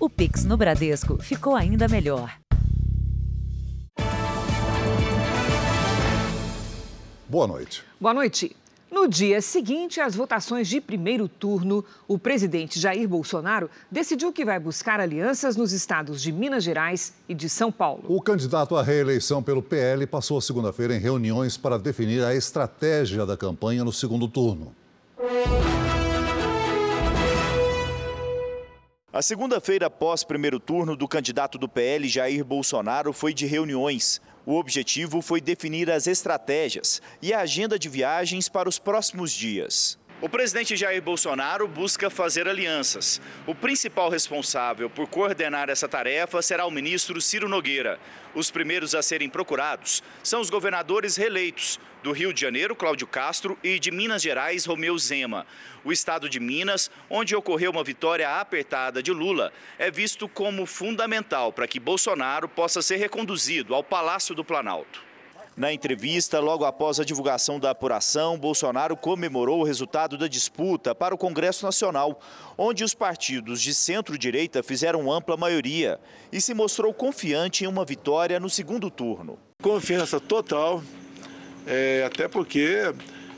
O Pix no Bradesco ficou ainda melhor. Boa noite. Boa noite. No dia seguinte às votações de primeiro turno, o presidente Jair Bolsonaro decidiu que vai buscar alianças nos estados de Minas Gerais e de São Paulo. O candidato à reeleição pelo PL passou segunda-feira em reuniões para definir a estratégia da campanha no segundo turno. A segunda-feira após primeiro turno do candidato do PL, Jair Bolsonaro, foi de reuniões. O objetivo foi definir as estratégias e a agenda de viagens para os próximos dias. O presidente Jair Bolsonaro busca fazer alianças. O principal responsável por coordenar essa tarefa será o ministro Ciro Nogueira. Os primeiros a serem procurados são os governadores reeleitos do Rio de Janeiro, Cláudio Castro, e de Minas Gerais, Romeu Zema. O estado de Minas, onde ocorreu uma vitória apertada de Lula, é visto como fundamental para que Bolsonaro possa ser reconduzido ao Palácio do Planalto. Na entrevista, logo após a divulgação da apuração, Bolsonaro comemorou o resultado da disputa para o Congresso Nacional, onde os partidos de centro-direita fizeram ampla maioria e se mostrou confiante em uma vitória no segundo turno. Confiança total, é, até porque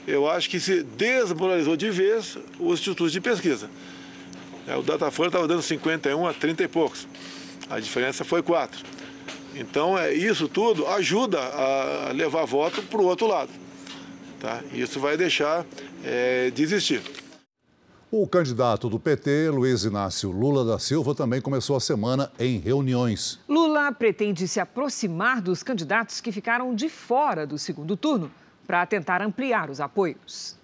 eu acho que se desmoralizou de vez os institutos de pesquisa. É, o Datafolha estava dando 51 a 30 e poucos. A diferença foi 4. Então, é, isso tudo ajuda a levar voto para o outro lado. Tá? Isso vai deixar é, de existir. O candidato do PT, Luiz Inácio Lula da Silva, também começou a semana em reuniões. Lula pretende se aproximar dos candidatos que ficaram de fora do segundo turno para tentar ampliar os apoios.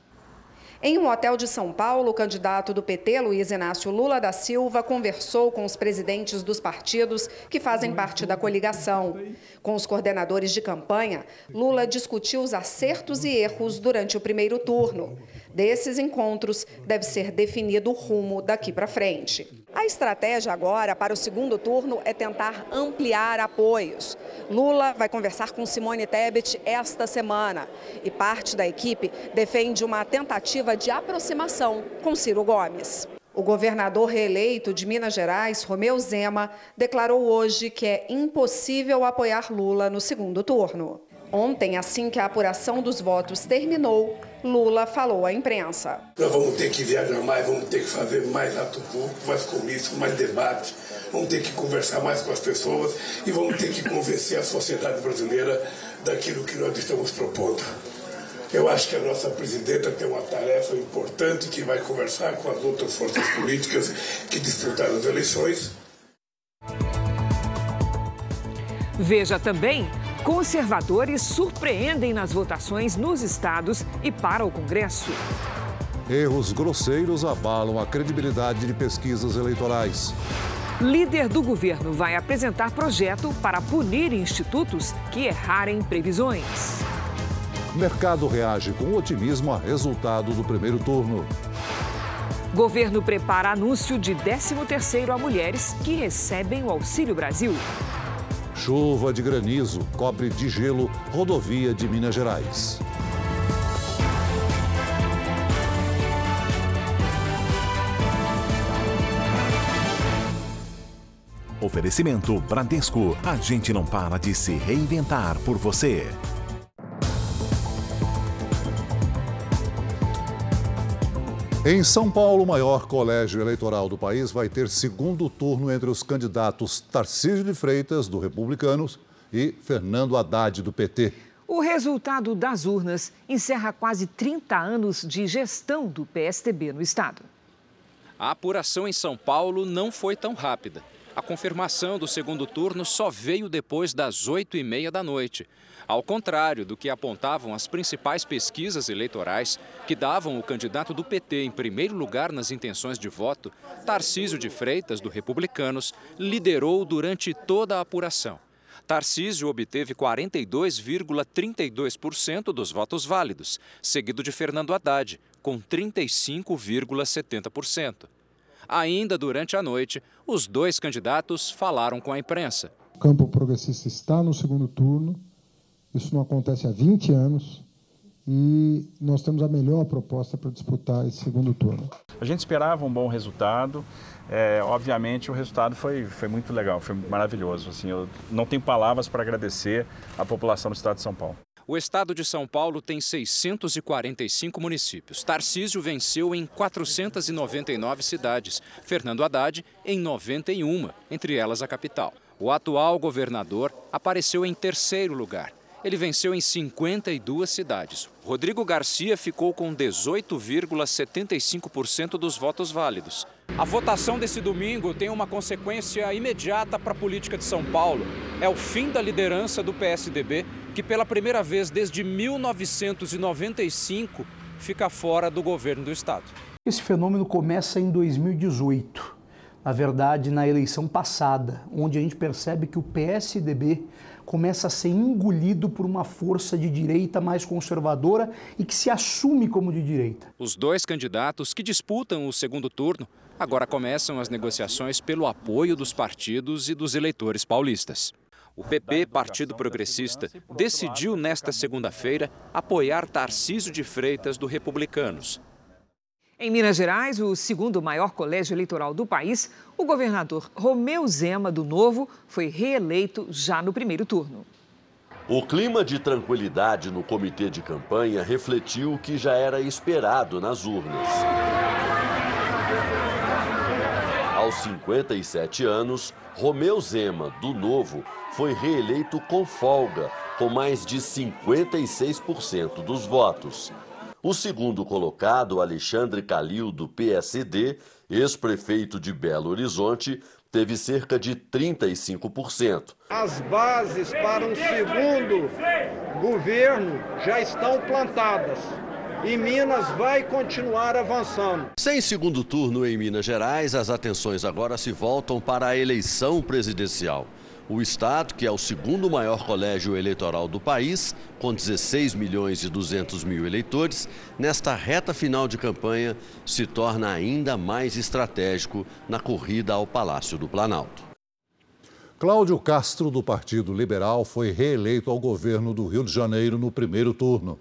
Em um hotel de São Paulo, o candidato do PT, Luiz Inácio Lula da Silva, conversou com os presidentes dos partidos que fazem parte da coligação. Com os coordenadores de campanha, Lula discutiu os acertos e erros durante o primeiro turno. Desses encontros, deve ser definido o rumo daqui para frente. A estratégia agora para o segundo turno é tentar ampliar apoios. Lula vai conversar com Simone Tebet esta semana e parte da equipe defende uma tentativa de aproximação com Ciro Gomes. O governador reeleito de Minas Gerais, Romeu Zema, declarou hoje que é impossível apoiar Lula no segundo turno. Ontem, assim que a apuração dos votos terminou, Lula falou à imprensa. Nós vamos ter que viajar mais, vamos ter que fazer mais ato público, mais comício, mais debate, vamos ter que conversar mais com as pessoas e vamos ter que convencer a sociedade brasileira daquilo que nós estamos propondo. Eu acho que a nossa presidenta tem uma tarefa importante que vai conversar com as outras forças políticas que disputaram as eleições. Veja também Conservadores surpreendem nas votações nos estados e para o Congresso. Erros grosseiros abalam a credibilidade de pesquisas eleitorais. Líder do governo vai apresentar projeto para punir institutos que errarem previsões. Mercado reage com otimismo a resultado do primeiro turno. Governo prepara anúncio de 13º a mulheres que recebem o Auxílio Brasil. Chuva de granizo cobre de gelo rodovia de Minas Gerais. Oferecimento Bradesco. A gente não para de se reinventar por você. Em São Paulo, o maior colégio eleitoral do país vai ter segundo turno entre os candidatos Tarcísio de Freitas, do Republicanos, e Fernando Haddad, do PT. O resultado das urnas encerra quase 30 anos de gestão do PSTB no estado. A apuração em São Paulo não foi tão rápida. A confirmação do segundo turno só veio depois das 8 e meia da noite. Ao contrário do que apontavam as principais pesquisas eleitorais, que davam o candidato do PT em primeiro lugar nas intenções de voto, Tarcísio de Freitas, do Republicanos, liderou durante toda a apuração. Tarcísio obteve 42,32% dos votos válidos, seguido de Fernando Haddad, com 35,70%. Ainda durante a noite, os dois candidatos falaram com a imprensa. O campo progressista está no segundo turno isso não acontece há 20 anos e nós temos a melhor proposta para disputar esse segundo turno. A gente esperava um bom resultado. É, obviamente o resultado foi, foi muito legal, foi maravilhoso. Assim, eu não tenho palavras para agradecer à população do estado de São Paulo. O estado de São Paulo tem 645 municípios. Tarcísio venceu em 499 cidades. Fernando Haddad em 91, entre elas a capital. O atual governador apareceu em terceiro lugar. Ele venceu em 52 cidades. Rodrigo Garcia ficou com 18,75% dos votos válidos. A votação desse domingo tem uma consequência imediata para a política de São Paulo. É o fim da liderança do PSDB que pela primeira vez desde 1995 fica fora do governo do estado. Esse fenômeno começa em 2018, na verdade, na eleição passada, onde a gente percebe que o PSDB começa a ser engolido por uma força de direita mais conservadora e que se assume como de direita. Os dois candidatos que disputam o segundo turno agora começam as negociações pelo apoio dos partidos e dos eleitores paulistas. O PP, Partido Progressista, decidiu nesta segunda-feira apoiar Tarcísio de Freitas do Republicanos. Em Minas Gerais, o segundo maior colégio eleitoral do país, o governador Romeu Zema, do Novo, foi reeleito já no primeiro turno. O clima de tranquilidade no comitê de campanha refletiu o que já era esperado nas urnas. Aos 57 anos, Romeu Zema, do Novo, foi reeleito com folga, com mais de 56% dos votos. O segundo colocado, Alexandre Calil, do PSD, ex-prefeito de Belo Horizonte, teve cerca de 35%. As bases para um segundo governo já estão plantadas e Minas vai continuar avançando. Sem segundo turno em Minas Gerais, as atenções agora se voltam para a eleição presidencial. O Estado, que é o segundo maior colégio eleitoral do país, com 16 milhões e 200 mil eleitores, nesta reta final de campanha se torna ainda mais estratégico na corrida ao Palácio do Planalto. Cláudio Castro, do Partido Liberal, foi reeleito ao governo do Rio de Janeiro no primeiro turno.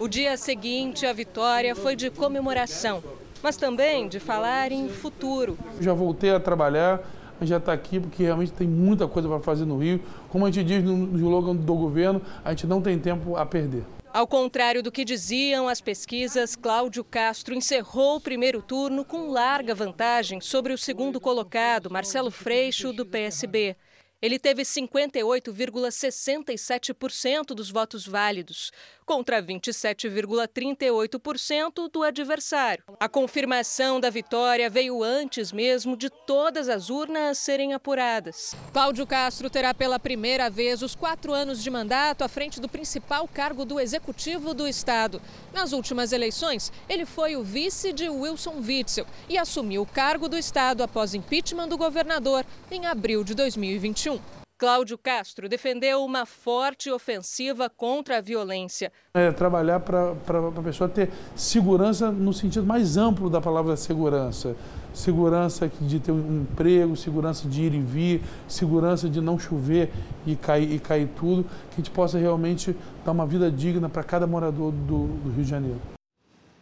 O dia seguinte à vitória foi de comemoração, mas também de falar em futuro. Já voltei a trabalhar a gente já está aqui porque realmente tem muita coisa para fazer no Rio. Como a gente diz no slogan do governo, a gente não tem tempo a perder. Ao contrário do que diziam as pesquisas, Cláudio Castro encerrou o primeiro turno com larga vantagem sobre o segundo colocado, Marcelo Freixo, do PSB. Ele teve 58,67% dos votos válidos, contra 27,38% do adversário. A confirmação da vitória veio antes mesmo de todas as urnas serem apuradas. Cláudio Castro terá pela primeira vez os quatro anos de mandato à frente do principal cargo do executivo do Estado. Nas últimas eleições, ele foi o vice de Wilson Witzel e assumiu o cargo do Estado após impeachment do governador em abril de 2021. Cláudio Castro defendeu uma forte ofensiva contra a violência. É trabalhar para a pessoa ter segurança no sentido mais amplo da palavra segurança. Segurança de ter um emprego, segurança de ir e vir, segurança de não chover e cair, e cair tudo, que a gente possa realmente dar uma vida digna para cada morador do, do Rio de Janeiro.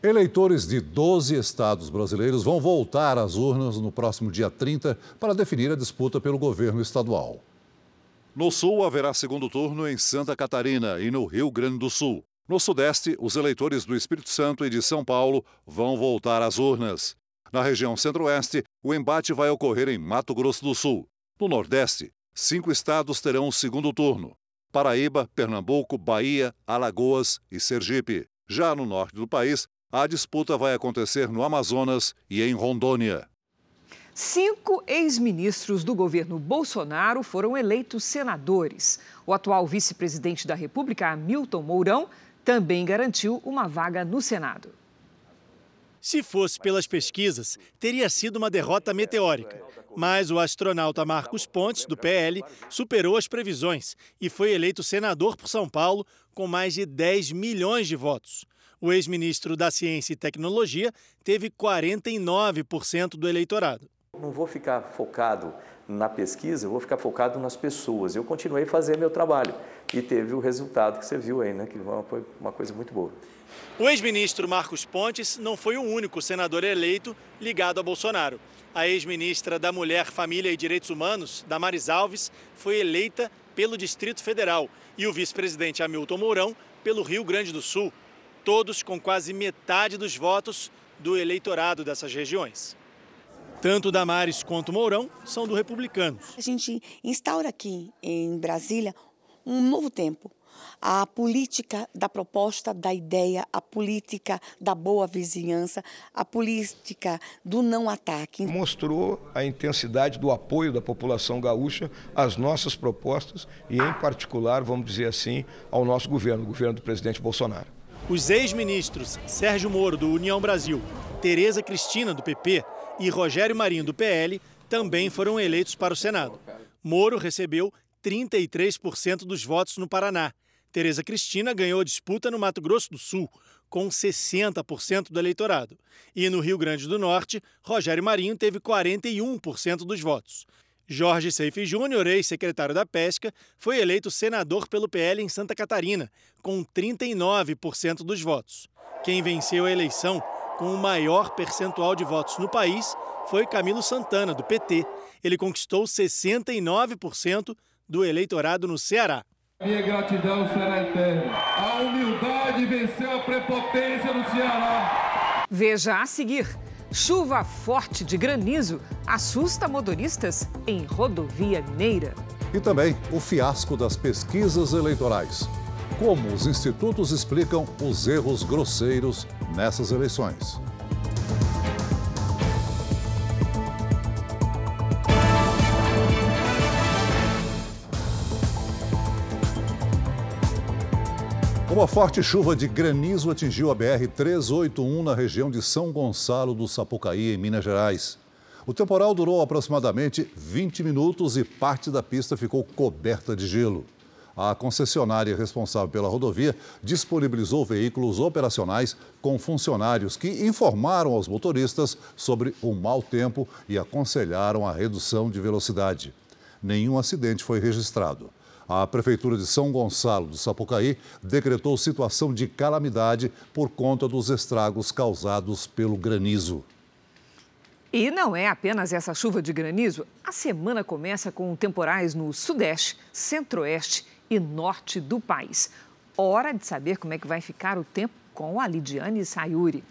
Eleitores de 12 estados brasileiros vão voltar às urnas no próximo dia 30 para definir a disputa pelo governo estadual. No sul, haverá segundo turno em Santa Catarina e no Rio Grande do Sul. No sudeste, os eleitores do Espírito Santo e de São Paulo vão voltar às urnas. Na região centro-oeste, o embate vai ocorrer em Mato Grosso do Sul. No nordeste, cinco estados terão o segundo turno: Paraíba, Pernambuco, Bahia, Alagoas e Sergipe. Já no norte do país, a disputa vai acontecer no Amazonas e em Rondônia. Cinco ex-ministros do governo Bolsonaro foram eleitos senadores. O atual vice-presidente da República, Hamilton Mourão, também garantiu uma vaga no Senado. Se fosse pelas pesquisas, teria sido uma derrota meteórica. Mas o astronauta Marcos Pontes, do PL, superou as previsões e foi eleito senador por São Paulo com mais de 10 milhões de votos. O ex-ministro da Ciência e Tecnologia teve 49% do eleitorado. Não vou ficar focado na pesquisa, eu vou ficar focado nas pessoas. Eu continuei a fazer meu trabalho, e teve o resultado que você viu aí, né? Que foi uma coisa muito boa. O ex-ministro Marcos Pontes não foi o único senador eleito ligado a Bolsonaro. A ex-ministra da Mulher, Família e Direitos Humanos, Damares Alves, foi eleita pelo Distrito Federal e o vice-presidente Hamilton Mourão pelo Rio Grande do Sul, todos com quase metade dos votos do eleitorado dessas regiões. Tanto Damares quanto Mourão são do Republicanos. A gente instaura aqui em Brasília um novo tempo. A política da proposta, da ideia, a política da boa vizinhança, a política do não ataque. Mostrou a intensidade do apoio da população gaúcha às nossas propostas e, em particular, vamos dizer assim, ao nosso governo, o governo do presidente Bolsonaro. Os ex-ministros Sérgio Moro, do União Brasil, Tereza Cristina, do PP, e Rogério Marinho, do PL, também foram eleitos para o Senado. Moro recebeu 33% dos votos no Paraná. Tereza Cristina ganhou a disputa no Mato Grosso do Sul, com 60% do eleitorado. E no Rio Grande do Norte, Rogério Marinho teve 41% dos votos. Jorge Seife Júnior, ex-secretário da Pesca, foi eleito senador pelo PL em Santa Catarina, com 39% dos votos. Quem venceu a eleição com o maior percentual de votos no país foi Camilo Santana, do PT. Ele conquistou 69% do eleitorado no Ceará. Minha gratidão será eterna. A humildade venceu a prepotência no Ceará. Veja a seguir. Chuva forte de granizo assusta motoristas em rodovia mineira. E também o fiasco das pesquisas eleitorais. Como os institutos explicam os erros grosseiros nessas eleições. Uma forte chuva de granizo atingiu a BR-381 na região de São Gonçalo do Sapucaí, em Minas Gerais. O temporal durou aproximadamente 20 minutos e parte da pista ficou coberta de gelo. A concessionária responsável pela rodovia disponibilizou veículos operacionais com funcionários que informaram aos motoristas sobre o mau tempo e aconselharam a redução de velocidade. Nenhum acidente foi registrado. A Prefeitura de São Gonçalo do Sapucaí decretou situação de calamidade por conta dos estragos causados pelo granizo. E não é apenas essa chuva de granizo. A semana começa com temporais no Sudeste, Centro-Oeste e Norte do país. Hora de saber como é que vai ficar o tempo com a Lidiane Sayuri.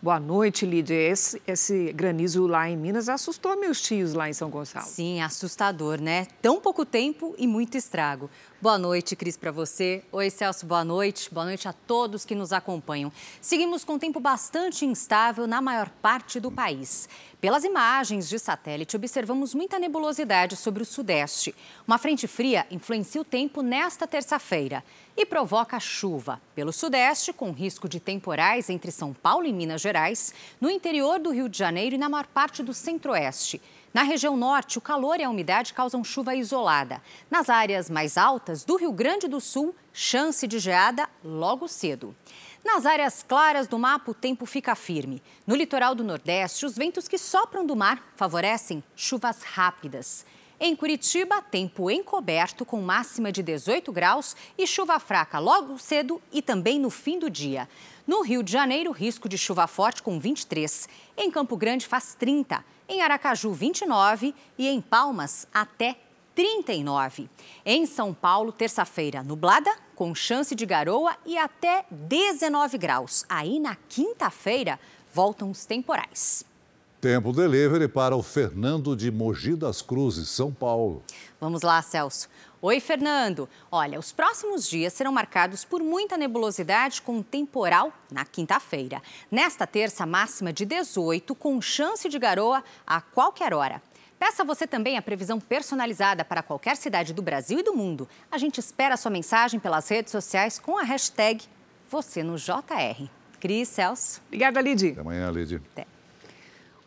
Boa noite, Lídia. Esse, esse, granizo lá em Minas assustou meus tios lá em São Gonçalo. Sim, assustador, né? Tão pouco tempo e muito estrago. Boa noite, Cris, para você. Oi, Celso, boa noite. Boa noite a todos que nos acompanham. Seguimos com tempo bastante instável na maior parte do país. Pelas imagens de satélite, observamos muita nebulosidade sobre o Sudeste. Uma frente fria influencia o tempo nesta terça-feira e provoca chuva pelo Sudeste, com risco de temporais entre São Paulo e Minas Gerais, no interior do Rio de Janeiro e na maior parte do Centro-Oeste. Na região norte, o calor e a umidade causam chuva isolada. Nas áreas mais altas do Rio Grande do Sul, chance de geada logo cedo. Nas áreas claras do mapa, o tempo fica firme. No litoral do Nordeste, os ventos que sopram do mar favorecem chuvas rápidas. Em Curitiba, tempo encoberto com máxima de 18 graus e chuva fraca logo cedo e também no fim do dia. No Rio de Janeiro, risco de chuva forte com 23. Em Campo Grande faz 30. Em Aracaju, 29 e em Palmas até 39. Em São Paulo, terça-feira, nublada, com chance de garoa e até 19 graus. Aí na quinta-feira, voltam os temporais. Tempo delivery para o Fernando de Mogi das Cruzes, São Paulo. Vamos lá, Celso. Oi, Fernando. Olha, os próximos dias serão marcados por muita nebulosidade com temporal na quinta-feira. Nesta terça, máxima de 18, com chance de garoa a qualquer hora. Peça você também a previsão personalizada para qualquer cidade do Brasil e do mundo. A gente espera a sua mensagem pelas redes sociais com a hashtag você no JR. Cris, Celso. Obrigada, Lid. Até amanhã, Lid. Até.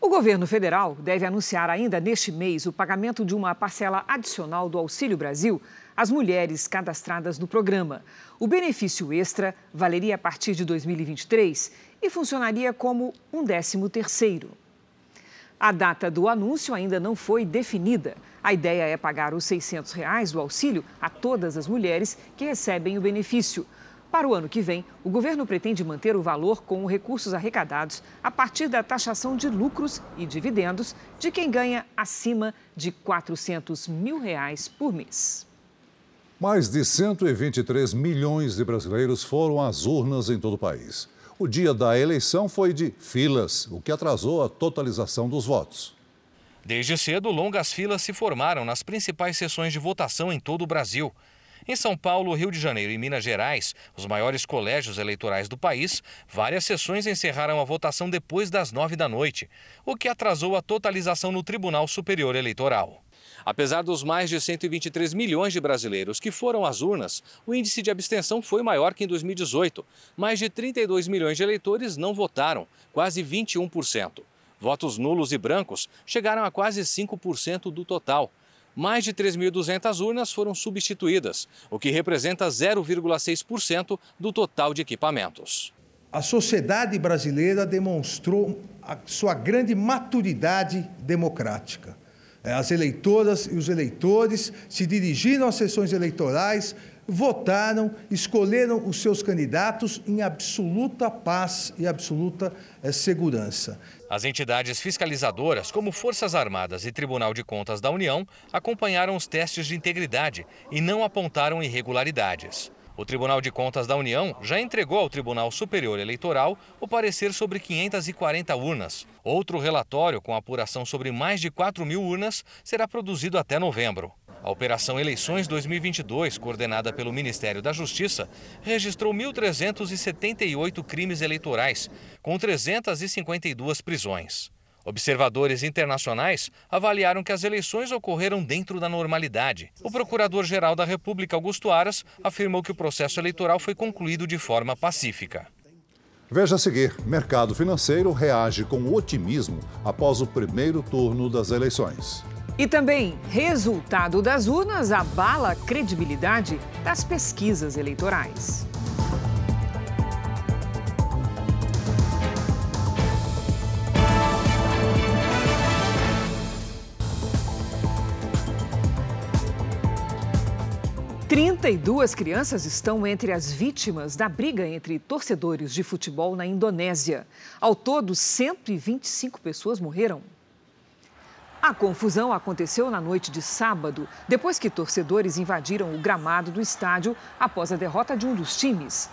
O governo federal deve anunciar ainda neste mês o pagamento de uma parcela adicional do Auxílio Brasil às mulheres cadastradas no programa. O benefício extra valeria a partir de 2023 e funcionaria como um décimo terceiro. A data do anúncio ainda não foi definida. A ideia é pagar os 600 reais do auxílio a todas as mulheres que recebem o benefício. Para o ano que vem, o governo pretende manter o valor com recursos arrecadados a partir da taxação de lucros e dividendos de quem ganha acima de 400 mil reais por mês. Mais de 123 milhões de brasileiros foram às urnas em todo o país. O dia da eleição foi de filas, o que atrasou a totalização dos votos. Desde cedo, longas filas se formaram nas principais sessões de votação em todo o Brasil. Em São Paulo, Rio de Janeiro e Minas Gerais, os maiores colégios eleitorais do país, várias sessões encerraram a votação depois das nove da noite, o que atrasou a totalização no Tribunal Superior Eleitoral. Apesar dos mais de 123 milhões de brasileiros que foram às urnas, o índice de abstenção foi maior que em 2018. Mais de 32 milhões de eleitores não votaram, quase 21%. Votos nulos e brancos chegaram a quase 5% do total. Mais de 3.200 urnas foram substituídas, o que representa 0,6% do total de equipamentos. A sociedade brasileira demonstrou a sua grande maturidade democrática. É, as eleitoras e os eleitores se dirigiram às sessões eleitorais, votaram, escolheram os seus candidatos em absoluta paz e absoluta é, segurança. As entidades fiscalizadoras, como Forças Armadas e Tribunal de Contas da União, acompanharam os testes de integridade e não apontaram irregularidades. O Tribunal de Contas da União já entregou ao Tribunal Superior Eleitoral o parecer sobre 540 urnas. Outro relatório com apuração sobre mais de 4 mil urnas será produzido até novembro. A Operação Eleições 2022, coordenada pelo Ministério da Justiça, registrou 1.378 crimes eleitorais, com 352 prisões. Observadores internacionais avaliaram que as eleições ocorreram dentro da normalidade. O Procurador-Geral da República, Augusto Aras, afirmou que o processo eleitoral foi concluído de forma pacífica. Veja a seguir: mercado financeiro reage com otimismo após o primeiro turno das eleições. E também, resultado das urnas abala a credibilidade das pesquisas eleitorais. 32 crianças estão entre as vítimas da briga entre torcedores de futebol na Indonésia. Ao todo, 125 pessoas morreram. A confusão aconteceu na noite de sábado, depois que torcedores invadiram o gramado do estádio após a derrota de um dos times.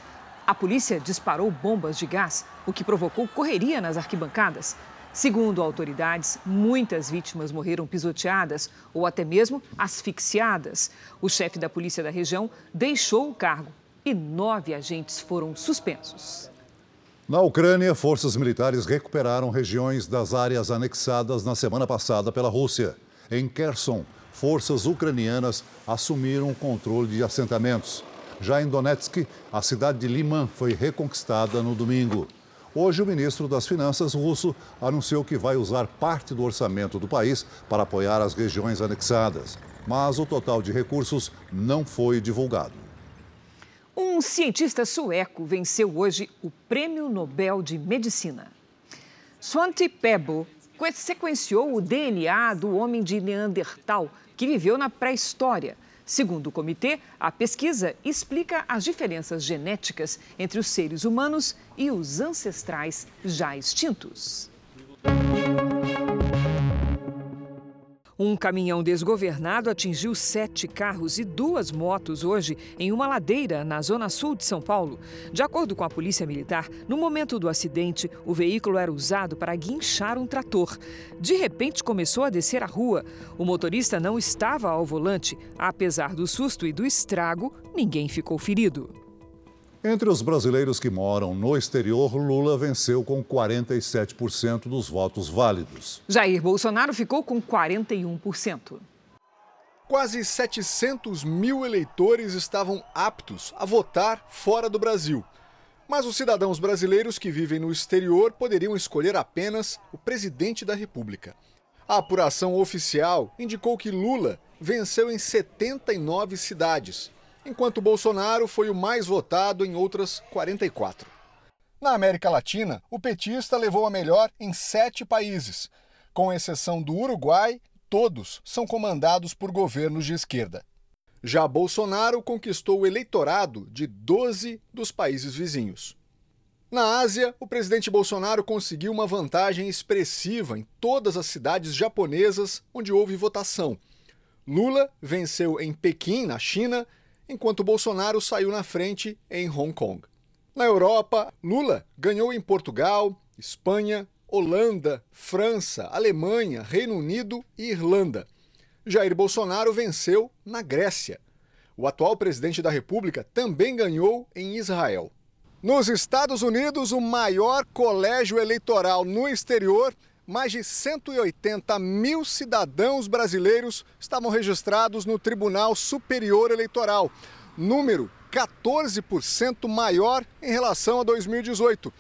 A polícia disparou bombas de gás, o que provocou correria nas arquibancadas. Segundo autoridades, muitas vítimas morreram pisoteadas ou até mesmo asfixiadas. O chefe da polícia da região deixou o cargo e nove agentes foram suspensos. Na Ucrânia, forças militares recuperaram regiões das áreas anexadas na semana passada pela Rússia. Em Kherson, forças ucranianas assumiram o controle de assentamentos. Já em Donetsk, a cidade de Liman foi reconquistada no domingo. Hoje, o ministro das Finanças russo anunciou que vai usar parte do orçamento do país para apoiar as regiões anexadas. Mas o total de recursos não foi divulgado. Um cientista sueco venceu hoje o Prêmio Nobel de Medicina. Svante Pebo sequenciou o DNA do homem de Neandertal que viveu na pré-história Segundo o comitê, a pesquisa explica as diferenças genéticas entre os seres humanos e os ancestrais já extintos. Um caminhão desgovernado atingiu sete carros e duas motos hoje em uma ladeira na zona sul de São Paulo. De acordo com a Polícia Militar, no momento do acidente, o veículo era usado para guinchar um trator. De repente, começou a descer a rua. O motorista não estava ao volante. Apesar do susto e do estrago, ninguém ficou ferido. Entre os brasileiros que moram no exterior, Lula venceu com 47% dos votos válidos. Jair Bolsonaro ficou com 41%. Quase 700 mil eleitores estavam aptos a votar fora do Brasil. Mas os cidadãos brasileiros que vivem no exterior poderiam escolher apenas o presidente da República. A apuração oficial indicou que Lula venceu em 79 cidades, enquanto Bolsonaro foi o mais votado em outras 44. Na América Latina, o petista levou a melhor em sete países. Com exceção do Uruguai, todos são comandados por governos de esquerda. Já Bolsonaro conquistou o eleitorado de 12 dos países vizinhos. Na Ásia, o presidente Bolsonaro conseguiu uma vantagem expressiva em todas as cidades japonesas onde houve votação. Lula venceu em Pequim, na China, enquanto Bolsonaro saiu na frente em Hong Kong. Na Europa, Lula ganhou em Portugal, Espanha, Holanda, França, Alemanha, Reino Unido e Irlanda. Jair Bolsonaro venceu na Grécia. O atual presidente da República também ganhou em Israel. Nos Estados Unidos, o maior colégio eleitoral no exterior, mais de 180 mil cidadãos brasileiros estavam registrados no Tribunal Superior Eleitoral, número 14% maior em relação a 2018.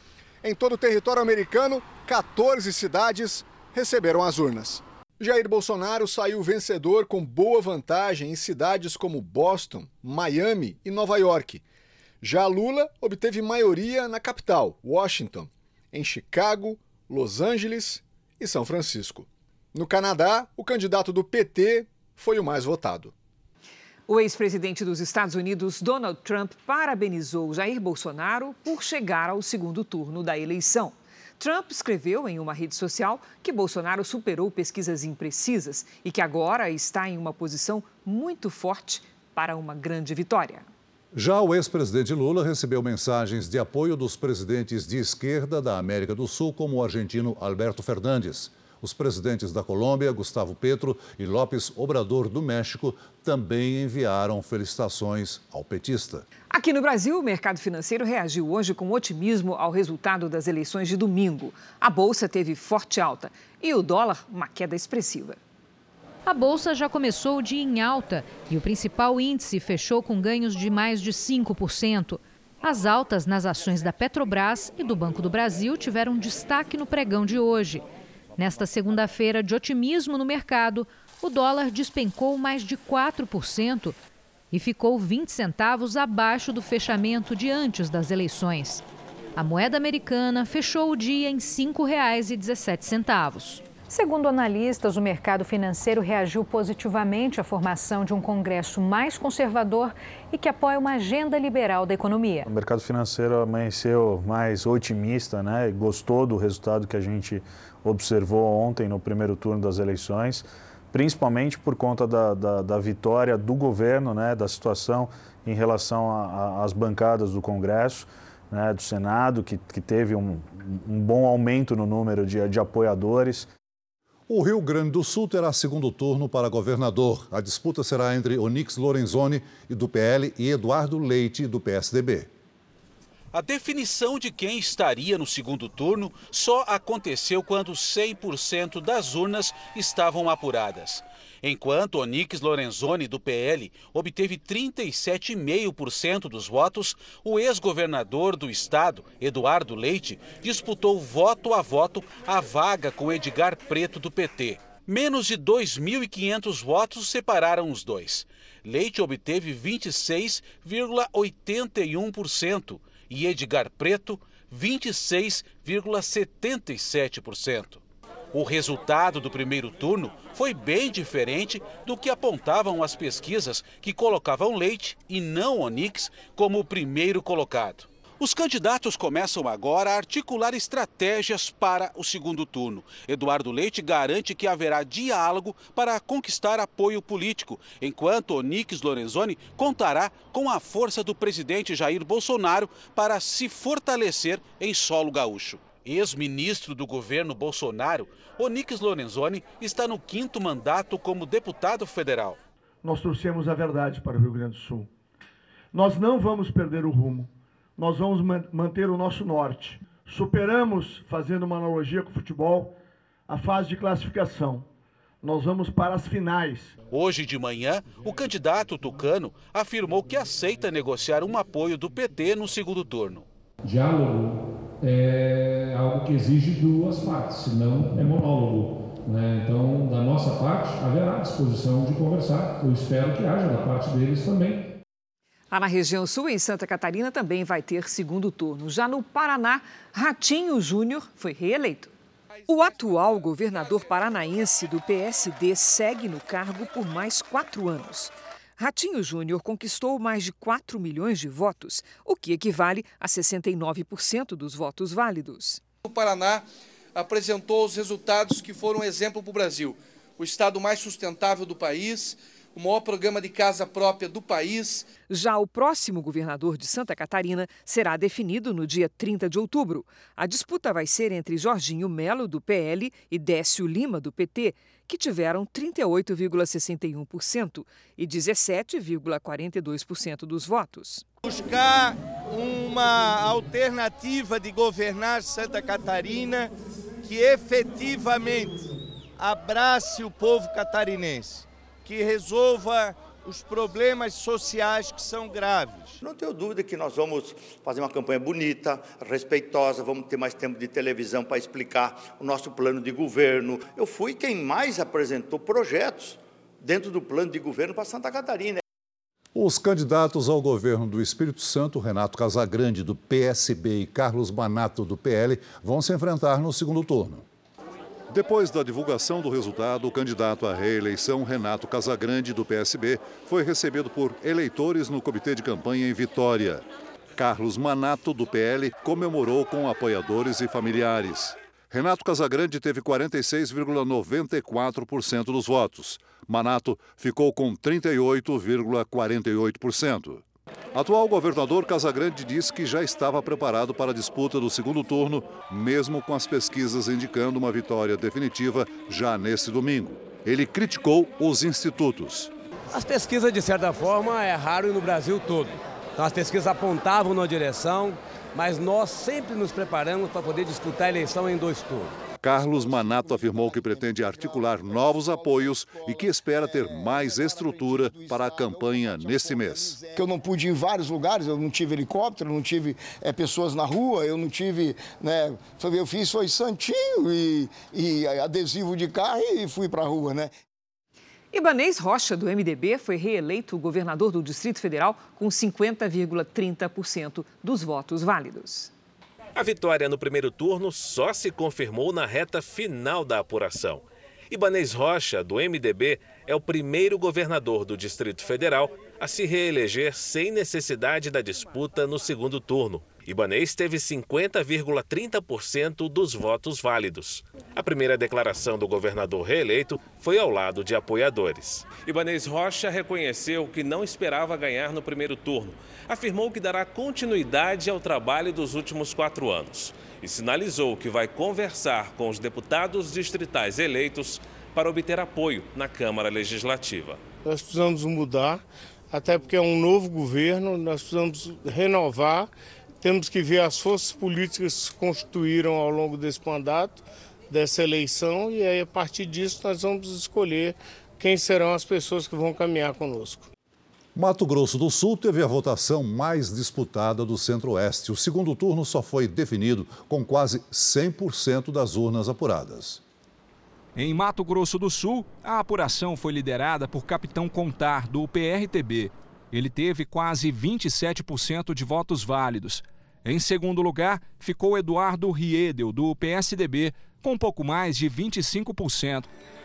Em todo o território americano, 14 cidades receberam as urnas. Jair Bolsonaro saiu vencedor com boa vantagem em cidades como Boston, Miami e Nova York. Já Lula obteve maioria na capital, Washington, em Chicago, Los Angeles e São Francisco. No Canadá, o candidato do PT foi o mais votado. O ex-presidente dos Estados Unidos, Donald Trump, parabenizou Jair Bolsonaro por chegar ao segundo turno da eleição. Trump escreveu em uma rede social que Bolsonaro superou pesquisas imprecisas e que agora está em uma posição muito forte para uma grande vitória. Já o ex-presidente Lula recebeu mensagens de apoio dos presidentes de esquerda da América do Sul, como o argentino Alberto Fernandes. Os presidentes da Colômbia, Gustavo Petro e López Obrador do México, também enviaram felicitações ao petista. Aqui no Brasil, o mercado financeiro reagiu hoje com otimismo ao resultado das eleições de domingo. A bolsa teve forte alta e o dólar, uma queda expressiva. A bolsa já começou o dia em alta e o principal índice fechou com ganhos de mais de 5%. As altas nas ações da Petrobras e do Banco do Brasil tiveram destaque no pregão de hoje. Nesta segunda-feira de otimismo no mercado, o dólar despencou mais de 4% e ficou 20 centavos abaixo do fechamento de antes das eleições. A moeda americana fechou o dia em R$ 5,17. Segundo analistas, o mercado financeiro reagiu positivamente à formação de um Congresso mais conservador e que apoia uma agenda liberal da economia. O mercado financeiro amanheceu mais otimista, né? Gostou do resultado que a gente observou ontem no primeiro turno das eleições, principalmente por conta da, da, da vitória do governo, né? Da situação em relação às bancadas do Congresso. Né, do Senado, que, que teve um, um bom aumento no número de, de apoiadores. O Rio Grande do Sul terá segundo turno para governador. A disputa será entre Onix Lorenzoni, do PL, e Eduardo Leite, do PSDB. A definição de quem estaria no segundo turno só aconteceu quando 100% das urnas estavam apuradas. Enquanto Onix Lorenzoni, do PL, obteve 37,5% dos votos, o ex-governador do estado, Eduardo Leite, disputou voto a voto a vaga com Edgar Preto, do PT. Menos de 2.500 votos separaram os dois. Leite obteve 26,81% e Edgar Preto 26,77%. O resultado do primeiro turno foi bem diferente do que apontavam as pesquisas que colocavam Leite e não Onix como o primeiro colocado. Os candidatos começam agora a articular estratégias para o segundo turno. Eduardo Leite garante que haverá diálogo para conquistar apoio político, enquanto Onix Lorenzoni contará com a força do presidente Jair Bolsonaro para se fortalecer em solo gaúcho. Ex-ministro do governo Bolsonaro, Onix Lorenzoni está no quinto mandato como deputado federal. Nós trouxemos a verdade para o Rio Grande do Sul. Nós não vamos perder o rumo nós vamos manter o nosso norte. Superamos, fazendo uma analogia com o futebol, a fase de classificação. Nós vamos para as finais. Hoje de manhã, o candidato tucano afirmou que aceita negociar um apoio do PT no segundo turno. Diálogo é algo que exige duas partes, senão é monólogo. Né? Então, da nossa parte, haverá disposição de conversar. Eu espero que haja da parte deles também. Lá na região sul, em Santa Catarina, também vai ter segundo turno. Já no Paraná, Ratinho Júnior foi reeleito. O atual governador paranaense do PSD segue no cargo por mais quatro anos. Ratinho Júnior conquistou mais de 4 milhões de votos, o que equivale a 69% dos votos válidos. O Paraná apresentou os resultados que foram exemplo para o Brasil. O estado mais sustentável do país, o maior programa de casa própria do país. Já o próximo governador de Santa Catarina será definido no dia 30 de outubro. A disputa vai ser entre Jorginho Melo, do PL, e Décio Lima, do PT, que tiveram 38,61% e 17,42% dos votos. Buscar uma alternativa de governar Santa Catarina que efetivamente abrace o povo catarinense que resolva os problemas sociais que são graves. Não tenho dúvida que nós vamos fazer uma campanha bonita, respeitosa, vamos ter mais tempo de televisão para explicar o nosso plano de governo. Eu fui quem mais apresentou projetos dentro do plano de governo para Santa Catarina. Os candidatos ao governo do Espírito Santo, Renato Casagrande, do PSB, e Carlos Manato, do PL, vão se enfrentar no segundo turno. Depois da divulgação do resultado, o candidato à reeleição, Renato Casagrande, do PSB, foi recebido por eleitores no comitê de campanha em Vitória. Carlos Manato, do PL, comemorou com apoiadores e familiares. Renato Casagrande teve 46,94% dos votos. Manato ficou com 38,48%. Atual governador Casagrande disse que já estava preparado para a disputa do segundo turno, mesmo com as pesquisas indicando uma vitória definitiva já nesse domingo. Ele criticou os institutos. As pesquisas, de certa forma, é raro no Brasil todo. Então, as pesquisas apontavam na direção, mas nós sempre nos preparamos para poder disputar a eleição em dois turnos. Carlos Manato afirmou que pretende articular novos apoios e que espera ter mais estrutura para a campanha neste mês. Eu não pude ir em vários lugares, eu não tive helicóptero, não tive é, pessoas na rua, eu não tive, né, eu fiz foi santinho e, e adesivo de carro e fui para a rua, né? Ibanês Rocha, do MDB, foi reeleito governador do Distrito Federal com 50,30% dos votos válidos. A vitória no primeiro turno só se confirmou na reta final da apuração. Ibanês Rocha, do MDB, é o primeiro governador do Distrito Federal a se reeleger sem necessidade da disputa no segundo turno. Ibanês teve 50,30% dos votos válidos. A primeira declaração do governador reeleito foi ao lado de apoiadores. Ibanês Rocha reconheceu que não esperava ganhar no primeiro turno. Afirmou que dará continuidade ao trabalho dos últimos quatro anos e sinalizou que vai conversar com os deputados distritais eleitos para obter apoio na Câmara Legislativa. Nós precisamos mudar, até porque é um novo governo, nós precisamos renovar temos que ver as forças políticas que se constituíram ao longo desse mandato, dessa eleição, e aí a partir disso nós vamos escolher quem serão as pessoas que vão caminhar conosco. Mato Grosso do Sul teve a votação mais disputada do Centro-Oeste. O segundo turno só foi definido com quase 100% das urnas apuradas. Em Mato Grosso do Sul, a apuração foi liderada por Capitão Contar, do PRTB. Ele teve quase 27% de votos válidos. Em segundo lugar, ficou Eduardo Riedel, do PSDB, com pouco mais de 25%.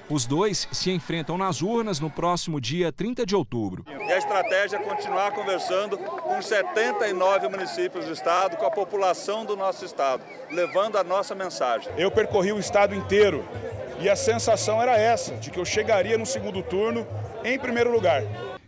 Os dois se enfrentam nas urnas no próximo dia 30 de outubro. E a estratégia é continuar conversando com 79 municípios do estado, com a população do nosso estado, levando a nossa mensagem. Eu percorri o estado inteiro e a sensação era essa, de que eu chegaria no segundo turno em primeiro lugar.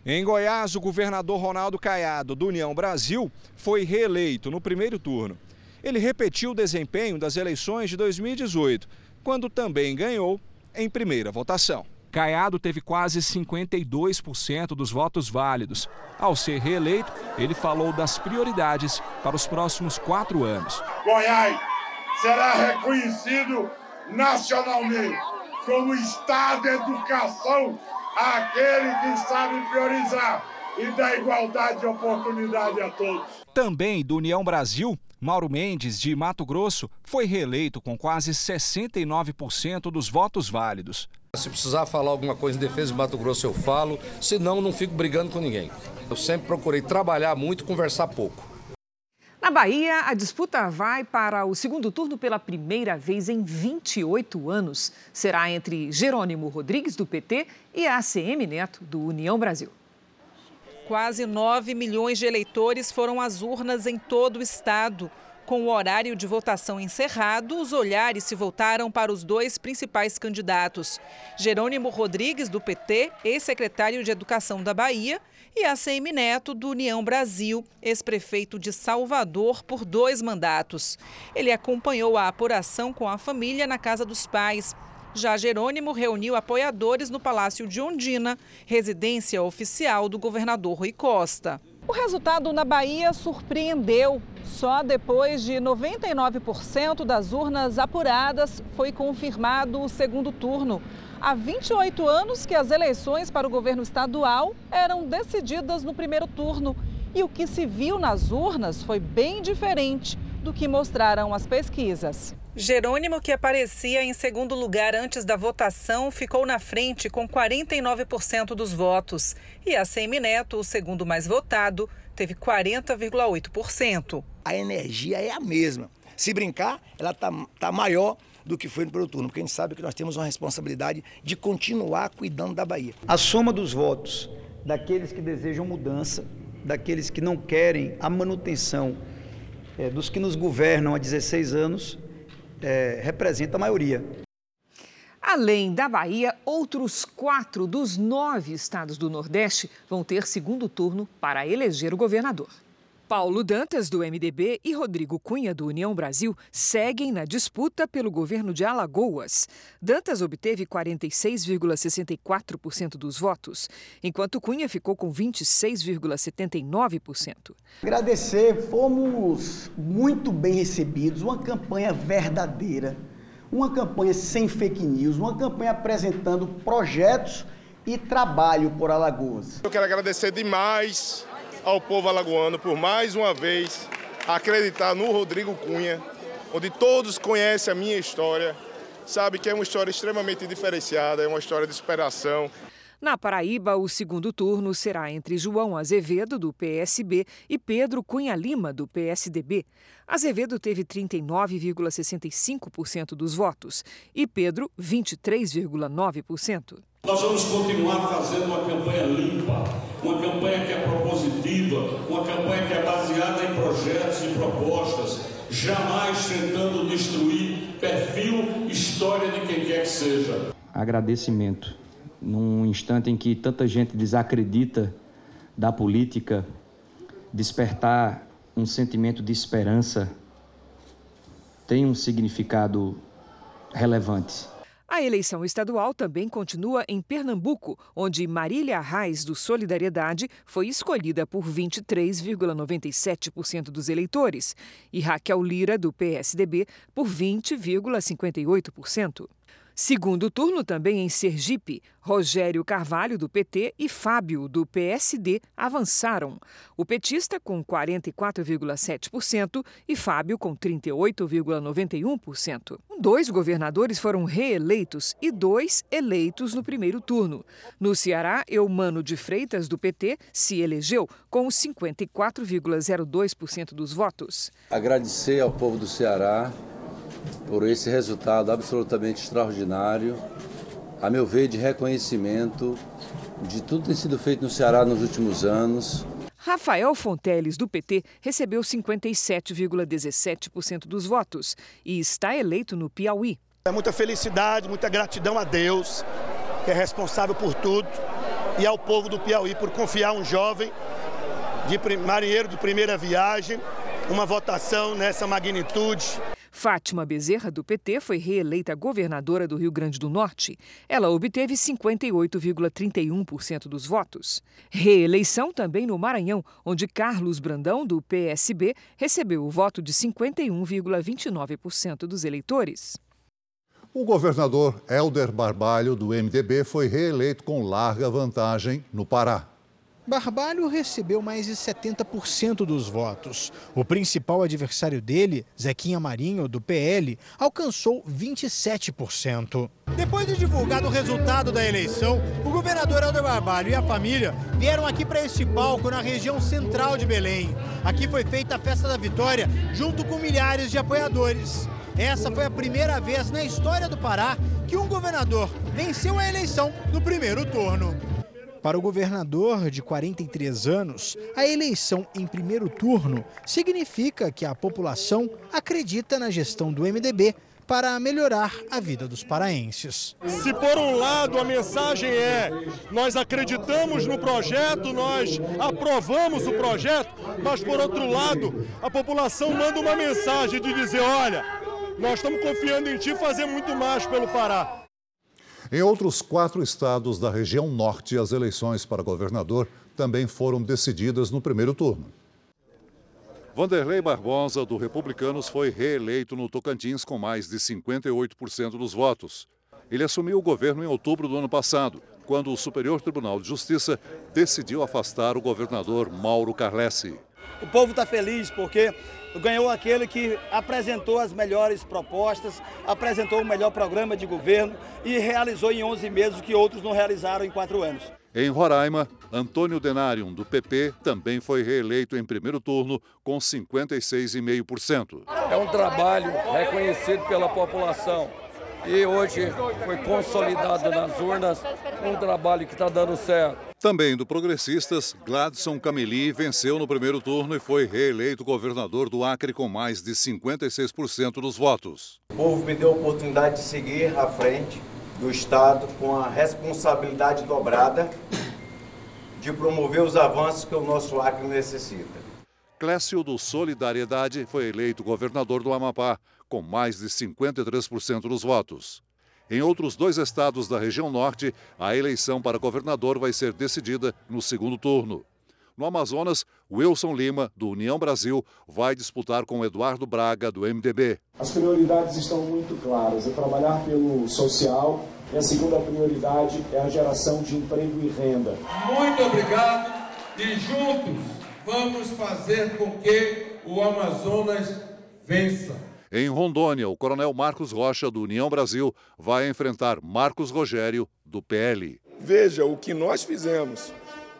Em Goiás, o governador Ronaldo Caiado, do União Brasil, foi reeleito no primeiro turno. Ele repetiu o desempenho das eleições de 2018, quando também ganhou em primeira votação. Caiado teve quase 52% dos votos válidos. Ao ser reeleito, ele falou das prioridades para os próximos quatro anos. Goiás será reconhecido nacionalmente como Estado de Educação aquele que sabe priorizar e dar igualdade de oportunidade a todos. Também do União Brasil, Mauro Mendes, de Mato Grosso, foi reeleito com quase 69% dos votos válidos. Se precisar falar alguma coisa em defesa de Mato Grosso, eu falo, senão não fico brigando com ninguém. Eu sempre procurei trabalhar muito e conversar pouco. Na Bahia, a disputa vai para o segundo turno pela primeira vez em 28 anos. Será entre Jerônimo Rodrigues, do PT, e ACM Neto, do União Brasil. Quase 9 milhões de eleitores foram às urnas em todo o estado. Com o horário de votação encerrado, os olhares se voltaram para os dois principais candidatos: Jerônimo Rodrigues, do PT, ex-secretário de Educação da Bahia, e ACM Neto, do União Brasil, ex-prefeito de Salvador por dois mandatos. Ele acompanhou a apuração com a família na casa dos pais. Já Jerônimo reuniu apoiadores no Palácio de Ondina, residência oficial do governador Rui Costa. O resultado na Bahia surpreendeu. Só depois de 99% das urnas apuradas foi confirmado o segundo turno. Há 28 anos que as eleições para o governo estadual eram decididas no primeiro turno. E o que se viu nas urnas foi bem diferente do que mostraram as pesquisas. Jerônimo, que aparecia em segundo lugar antes da votação, ficou na frente com 49% dos votos. E a Semineto, o segundo mais votado, teve 40,8%. A energia é a mesma. Se brincar, ela está tá maior do que foi no primeiro turno, porque a gente sabe que nós temos uma responsabilidade de continuar cuidando da Bahia. A soma dos votos daqueles que desejam mudança, daqueles que não querem a manutenção é, dos que nos governam há 16 anos, é, representa a maioria. Além da Bahia, outros quatro dos nove estados do Nordeste vão ter segundo turno para eleger o governador. Paulo Dantas, do MDB, e Rodrigo Cunha, do União Brasil, seguem na disputa pelo governo de Alagoas. Dantas obteve 46,64% dos votos, enquanto Cunha ficou com 26,79%. Agradecer, fomos muito bem recebidos, uma campanha verdadeira, uma campanha sem fake news, uma campanha apresentando projetos e trabalho por Alagoas. Eu quero agradecer demais ao povo alagoano por mais uma vez acreditar no Rodrigo Cunha, onde todos conhecem a minha história, sabe que é uma história extremamente diferenciada, é uma história de superação. Na Paraíba, o segundo turno será entre João Azevedo, do PSB, e Pedro Cunha Lima, do PSDB. Azevedo teve 39,65% dos votos e Pedro, 23,9%. Nós vamos continuar fazendo uma campanha limpa, uma campanha que é propositiva, uma campanha que é baseada em projetos e propostas, jamais tentando destruir perfil, história de quem quer que seja. Agradecimento. Num instante em que tanta gente desacredita da política, despertar um sentimento de esperança tem um significado relevante. A eleição estadual também continua em Pernambuco, onde Marília Reis, do Solidariedade, foi escolhida por 23,97% dos eleitores e Raquel Lira, do PSDB, por 20,58%. Segundo turno também em Sergipe, Rogério Carvalho, do PT, e Fábio, do PSD, avançaram. O petista com 44,7% e Fábio com 38,91%. Dois governadores foram reeleitos e dois eleitos no primeiro turno. No Ceará, Eumano de Freitas, do PT, se elegeu com 54,02% dos votos. Agradecer ao povo do Ceará por esse resultado absolutamente extraordinário, a meu ver, de reconhecimento de tudo que tem sido feito no Ceará nos últimos anos. Rafael Fonteles, do PT, recebeu 57,17% dos votos e está eleito no Piauí. É muita felicidade, muita gratidão a Deus, que é responsável por tudo, e ao povo do Piauí por confiar um jovem de marinheiro de primeira viagem, uma votação nessa magnitude. Fátima Bezerra, do PT, foi reeleita governadora do Rio Grande do Norte. Ela obteve 58,31% dos votos. Reeleição também no Maranhão, onde Carlos Brandão, do PSB, recebeu o voto de 51,29% dos eleitores. O governador Helder Barbalho, do MDB, foi reeleito com larga vantagem no Pará. Barbalho recebeu mais de 70% dos votos. O principal adversário dele, Zequinha Marinho, do PL, alcançou 27%. Depois de divulgado o resultado da eleição, o governador Helder Barbalho e a família vieram aqui para este palco na região central de Belém. Aqui foi feita a festa da vitória junto com milhares de apoiadores. Essa foi a primeira vez na história do Pará que um governador venceu a eleição no primeiro turno. Para o governador de 43 anos, a eleição em primeiro turno significa que a população acredita na gestão do MDB para melhorar a vida dos paraenses. Se por um lado a mensagem é nós acreditamos no projeto, nós aprovamos o projeto, mas por outro lado a população manda uma mensagem de dizer, olha, nós estamos confiando em ti fazer muito mais pelo Pará. Em outros quatro estados da região norte, as eleições para governador também foram decididas no primeiro turno. Vanderlei Barbosa, do Republicanos, foi reeleito no Tocantins com mais de 58% dos votos. Ele assumiu o governo em outubro do ano passado, quando o Superior Tribunal de Justiça decidiu afastar o governador Mauro Carlessi. O povo está feliz porque ganhou aquele que apresentou as melhores propostas, apresentou o melhor programa de governo e realizou em 11 meses o que outros não realizaram em quatro anos. Em Roraima, Antônio Denário, do PP, também foi reeleito em primeiro turno com 56,5%. É um trabalho reconhecido pela população e hoje foi consolidado nas urnas um trabalho que está dando certo. Também do Progressistas, Gladson Cameli venceu no primeiro turno e foi reeleito governador do Acre com mais de 56% dos votos. O povo me deu a oportunidade de seguir à frente do Estado com a responsabilidade dobrada de promover os avanços que o nosso Acre necessita. Clécio do Solidariedade foi eleito governador do Amapá com mais de 53% dos votos. Em outros dois estados da região norte, a eleição para governador vai ser decidida no segundo turno. No Amazonas, Wilson Lima, do União Brasil, vai disputar com Eduardo Braga, do MDB. As prioridades estão muito claras: é trabalhar pelo social e a segunda prioridade é a geração de emprego e renda. Muito obrigado e juntos vamos fazer com que o Amazonas vença. Em Rondônia, o coronel Marcos Rocha, do União Brasil, vai enfrentar Marcos Rogério, do PL. Veja o que nós fizemos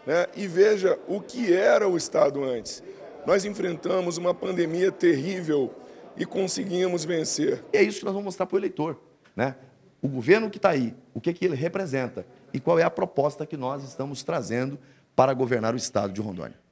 né? e veja o que era o Estado antes. Nós enfrentamos uma pandemia terrível e conseguimos vencer. É isso que nós vamos mostrar para o eleitor. Né? O governo que está aí, o que, que ele representa e qual é a proposta que nós estamos trazendo para governar o Estado de Rondônia.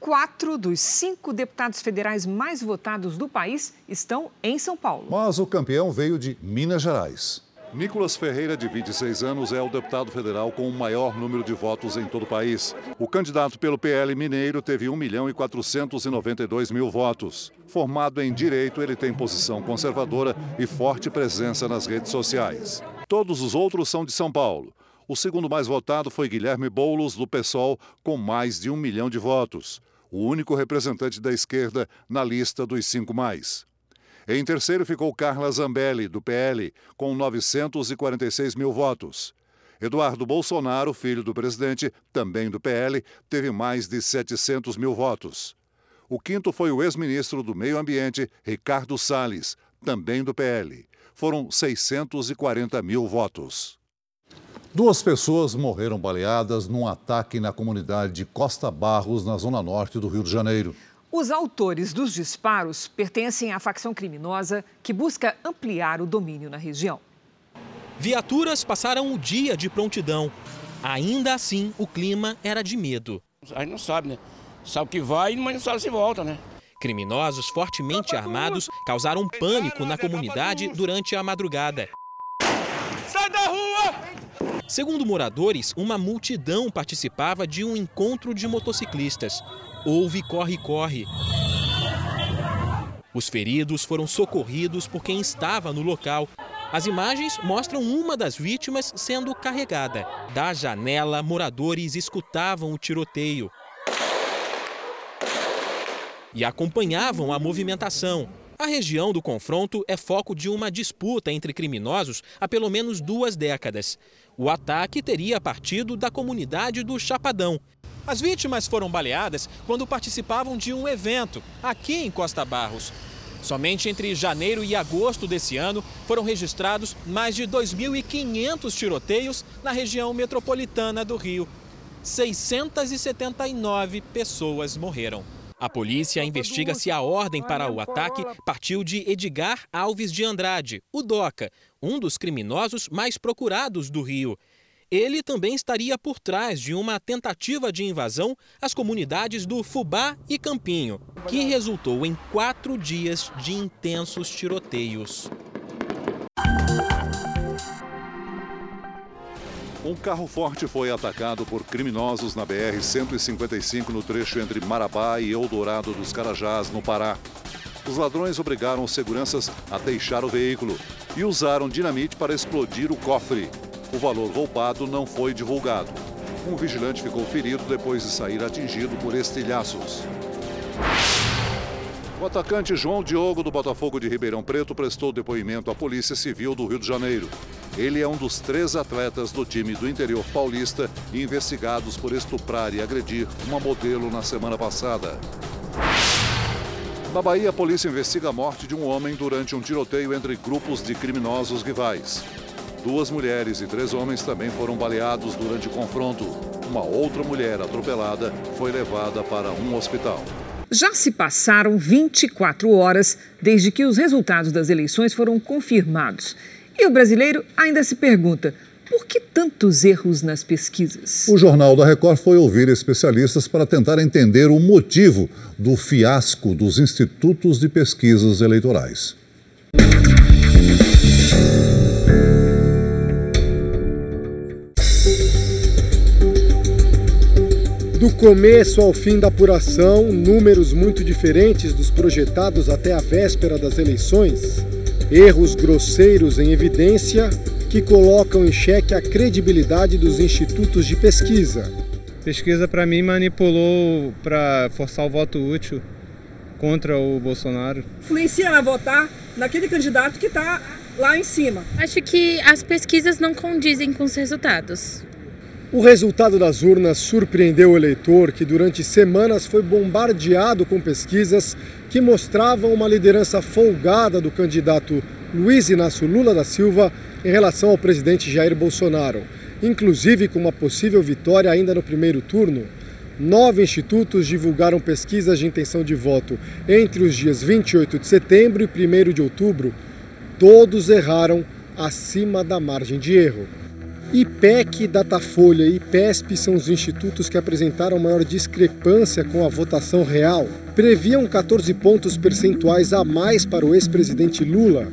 Quatro dos cinco deputados federais mais votados do país estão em São Paulo. Mas o campeão veio de Minas Gerais. Nicolas Ferreira, de 26 anos, é o deputado federal com o maior número de votos em todo o país. O candidato pelo PL Mineiro teve 1 milhão e 492 mil votos. Formado em Direito, ele tem posição conservadora e forte presença nas redes sociais. Todos os outros são de São Paulo. O segundo mais votado foi Guilherme Boulos, do PSOL, com mais de um milhão de votos. O único representante da esquerda na lista dos cinco mais. Em terceiro ficou Carla Zambelli, do PL, com 946 mil votos. Eduardo Bolsonaro, filho do presidente, também do PL, teve mais de 700 mil votos. O quinto foi o ex-ministro do Meio Ambiente, Ricardo Salles, também do PL. Foram 640 mil votos. Duas pessoas morreram baleadas num ataque na comunidade de Costa Barros, na zona norte do Rio de Janeiro. Os autores dos disparos pertencem à facção criminosa que busca ampliar o domínio na região. Viaturas passaram o dia de prontidão. Ainda assim, o clima era de medo. A gente não sabe, né? Sabe que vai, mas não sabe se volta, né? Criminosos fortemente armados causaram pânico na comunidade durante a madrugada. Sai da rua! Segundo moradores, uma multidão participava de um encontro de motociclistas. Houve corre-corre. Os feridos foram socorridos por quem estava no local. As imagens mostram uma das vítimas sendo carregada. Da janela, moradores escutavam o tiroteio e acompanhavam a movimentação. A região do confronto é foco de uma disputa entre criminosos há pelo menos duas décadas. O ataque teria partido da comunidade do Chapadão. As vítimas foram baleadas quando participavam de um evento aqui em Costa Barros. Somente entre janeiro e agosto desse ano foram registrados mais de 2.500 tiroteios na região metropolitana do Rio. 679 pessoas morreram. A polícia investiga se a ordem para o ataque partiu de Edgar Alves de Andrade, o DOCA, um dos criminosos mais procurados do Rio. Ele também estaria por trás de uma tentativa de invasão às comunidades do Fubá e Campinho, que resultou em quatro dias de intensos tiroteios. Um carro forte foi atacado por criminosos na BR-155 no trecho entre Marabá e Eldorado dos Carajás, no Pará. Os ladrões obrigaram os seguranças a deixar o veículo e usaram dinamite para explodir o cofre. O valor roubado não foi divulgado. Um vigilante ficou ferido depois de sair atingido por estilhaços. O atacante João Diogo do Botafogo de Ribeirão Preto prestou depoimento à Polícia Civil do Rio de Janeiro. Ele é um dos três atletas do time do interior paulista investigados por estuprar e agredir uma modelo na semana passada. Na Bahia, a polícia investiga a morte de um homem durante um tiroteio entre grupos de criminosos rivais. Duas mulheres e três homens também foram baleados durante o confronto. Uma outra mulher atropelada foi levada para um hospital. Já se passaram 24 horas desde que os resultados das eleições foram confirmados. E o brasileiro ainda se pergunta: por que tantos erros nas pesquisas? O Jornal da Record foi ouvir especialistas para tentar entender o motivo do fiasco dos institutos de pesquisas eleitorais. Começo ao fim da apuração, números muito diferentes dos projetados até a véspera das eleições, erros grosseiros em evidência que colocam em xeque a credibilidade dos institutos de pesquisa. Pesquisa, para mim, manipulou para forçar o voto útil contra o Bolsonaro. Influencia a votar naquele candidato que está lá em cima. Acho que as pesquisas não condizem com os resultados. O resultado das urnas surpreendeu o eleitor, que durante semanas foi bombardeado com pesquisas que mostravam uma liderança folgada do candidato Luiz Inácio Lula da Silva em relação ao presidente Jair Bolsonaro, inclusive com uma possível vitória ainda no primeiro turno. Nove institutos divulgaram pesquisas de intenção de voto entre os dias 28 de setembro e 1 de outubro. Todos erraram acima da margem de erro. IPEC, Datafolha e IPESP são os institutos que apresentaram maior discrepância com a votação real. Previam 14 pontos percentuais a mais para o ex-presidente Lula.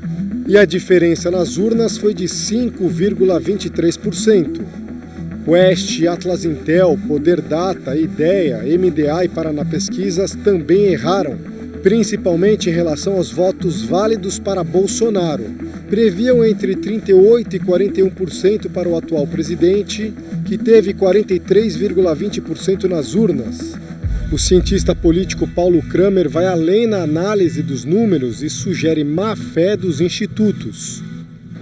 E a diferença nas urnas foi de 5,23%. Quest, Atlas Intel, Poder Data, Ideia, MDA e Paraná Pesquisas também erraram, principalmente em relação aos votos válidos para Bolsonaro previam entre 38% e 41% para o atual presidente, que teve 43,20% nas urnas. O cientista político Paulo Kramer vai além na análise dos números e sugere má fé dos institutos.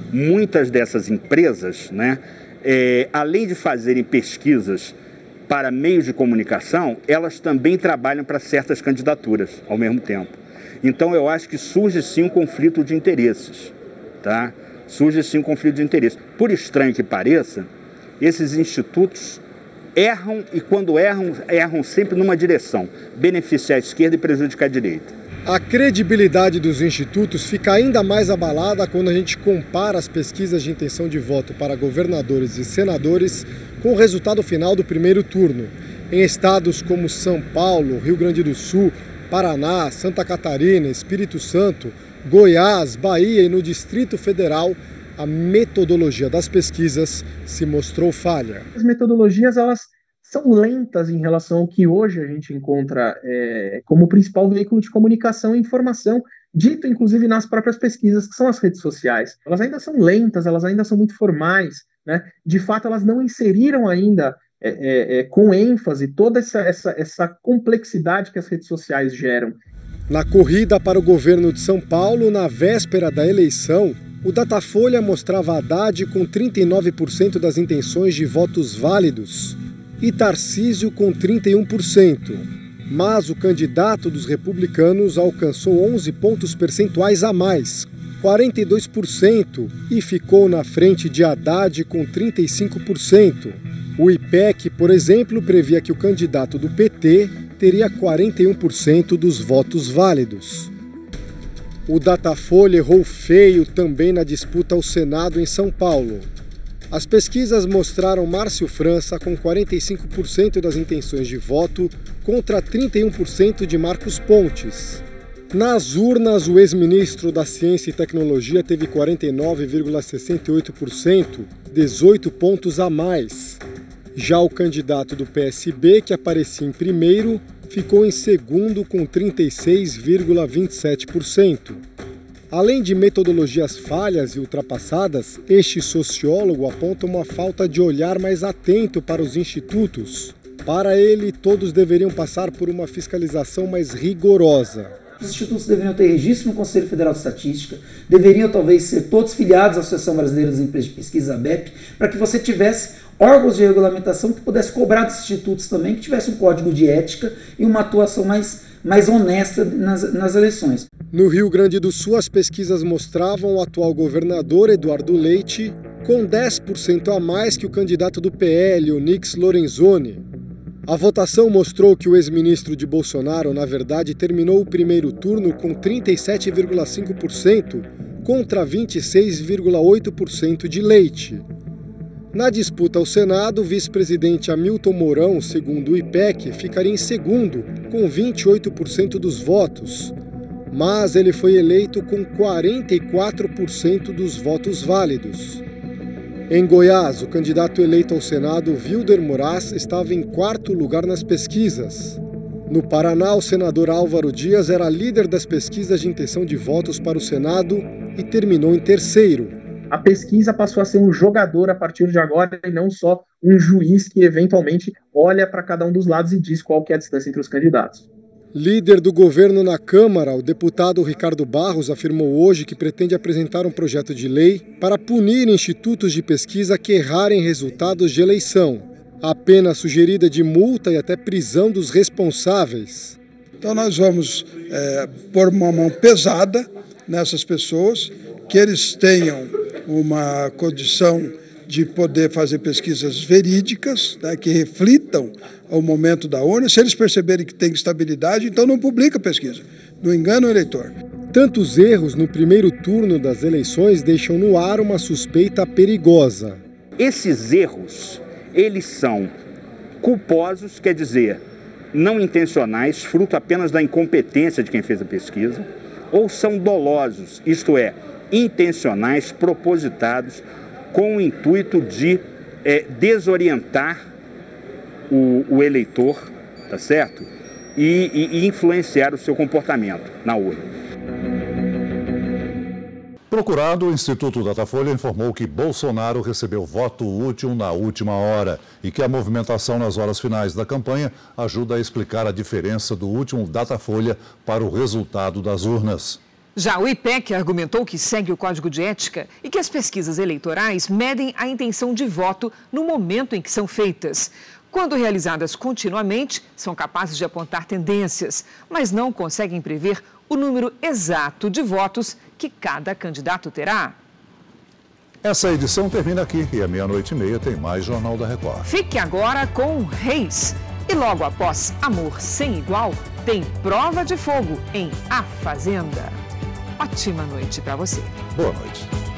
Muitas dessas empresas, né, é, além de fazerem pesquisas para meios de comunicação, elas também trabalham para certas candidaturas ao mesmo tempo. Então eu acho que surge sim um conflito de interesses tá? surge sim um conflito de interesse. Por estranho que pareça, esses institutos erram e quando erram, erram sempre numa direção, beneficiar a esquerda e prejudicar a direita. A credibilidade dos institutos fica ainda mais abalada quando a gente compara as pesquisas de intenção de voto para governadores e senadores com o resultado final do primeiro turno. Em estados como São Paulo, Rio Grande do Sul, Paraná, Santa Catarina, Espírito Santo, Goiás, Bahia e no Distrito Federal, a metodologia das pesquisas se mostrou falha. As metodologias elas são lentas em relação ao que hoje a gente encontra é, como principal veículo de comunicação e informação, dito inclusive nas próprias pesquisas, que são as redes sociais. Elas ainda são lentas, elas ainda são muito formais, né? De fato, elas não inseriram ainda é, é, é com ênfase toda essa, essa, essa complexidade que as redes sociais geram. Na corrida para o governo de São Paulo, na véspera da eleição, o Datafolha mostrava Haddad com 39% das intenções de votos válidos e Tarcísio com 31%. Mas o candidato dos republicanos alcançou 11 pontos percentuais a mais, 42%, e ficou na frente de Haddad com 35%. O IPEC, por exemplo, previa que o candidato do PT teria 41% dos votos válidos. O Datafolha errou feio também na disputa ao Senado em São Paulo. As pesquisas mostraram Márcio França com 45% das intenções de voto contra 31% de Marcos Pontes. Nas urnas, o ex-ministro da Ciência e Tecnologia teve 49,68%, 18 pontos a mais. Já o candidato do PSB, que aparecia em primeiro, ficou em segundo com 36,27%. Além de metodologias falhas e ultrapassadas, este sociólogo aponta uma falta de olhar mais atento para os institutos. Para ele, todos deveriam passar por uma fiscalização mais rigorosa. Os institutos deveriam ter registro no Conselho Federal de Estatística, deveriam talvez ser todos filiados à Associação Brasileira das Empresas de Pesquisa, ABEP, para que você tivesse órgãos de regulamentação que pudesse cobrar dos institutos também, que tivesse um código de ética e uma atuação mais, mais honesta nas, nas eleições. No Rio Grande do Sul, as pesquisas mostravam o atual governador Eduardo Leite com 10% a mais que o candidato do PL, Onix Lorenzoni. A votação mostrou que o ex-ministro de Bolsonaro, na verdade, terminou o primeiro turno com 37,5% contra 26,8% de Leite. Na disputa ao Senado, o vice-presidente Hamilton Mourão, segundo o IPEC, ficaria em segundo, com 28% dos votos. Mas ele foi eleito com 44% dos votos válidos. Em Goiás, o candidato eleito ao Senado, Wilder Moraes, estava em quarto lugar nas pesquisas. No Paraná, o senador Álvaro Dias era líder das pesquisas de intenção de votos para o Senado e terminou em terceiro a pesquisa passou a ser um jogador a partir de agora e não só um juiz que eventualmente olha para cada um dos lados e diz qual é a distância entre os candidatos. Líder do governo na Câmara, o deputado Ricardo Barros afirmou hoje que pretende apresentar um projeto de lei para punir institutos de pesquisa que errarem resultados de eleição. A pena sugerida de multa e até prisão dos responsáveis. Então, nós vamos é, pôr uma mão pesada nessas pessoas, que eles tenham uma condição de poder fazer pesquisas verídicas, né, que reflitam o momento da urna. Se eles perceberem que tem estabilidade, então não publica a pesquisa, não engana o eleitor. Tantos erros no primeiro turno das eleições deixam no ar uma suspeita perigosa. Esses erros, eles são culposos, quer dizer, não intencionais, fruto apenas da incompetência de quem fez a pesquisa, ou são dolosos, isto é, intencionais, propositados, com o intuito de é, desorientar o, o, eleitor, tá certo? E, e, e influenciar o seu comportamento na urna. Procurado, o Instituto Datafolha informou que Bolsonaro recebeu voto útil na última hora e que a movimentação nas horas finais da campanha ajuda a explicar a diferença do último Datafolha para o resultado das urnas. Já o IPEC argumentou que segue o Código de Ética e que as pesquisas eleitorais medem a intenção de voto no momento em que são feitas. Quando realizadas continuamente, são capazes de apontar tendências, mas não conseguem prever o número exato de votos que cada candidato terá. Essa edição termina aqui e à meia-noite e meia tem mais Jornal da Record. Fique agora com Reis. E logo após Amor Sem Igual, tem Prova de Fogo em A Fazenda ótima noite para você. Boa noite.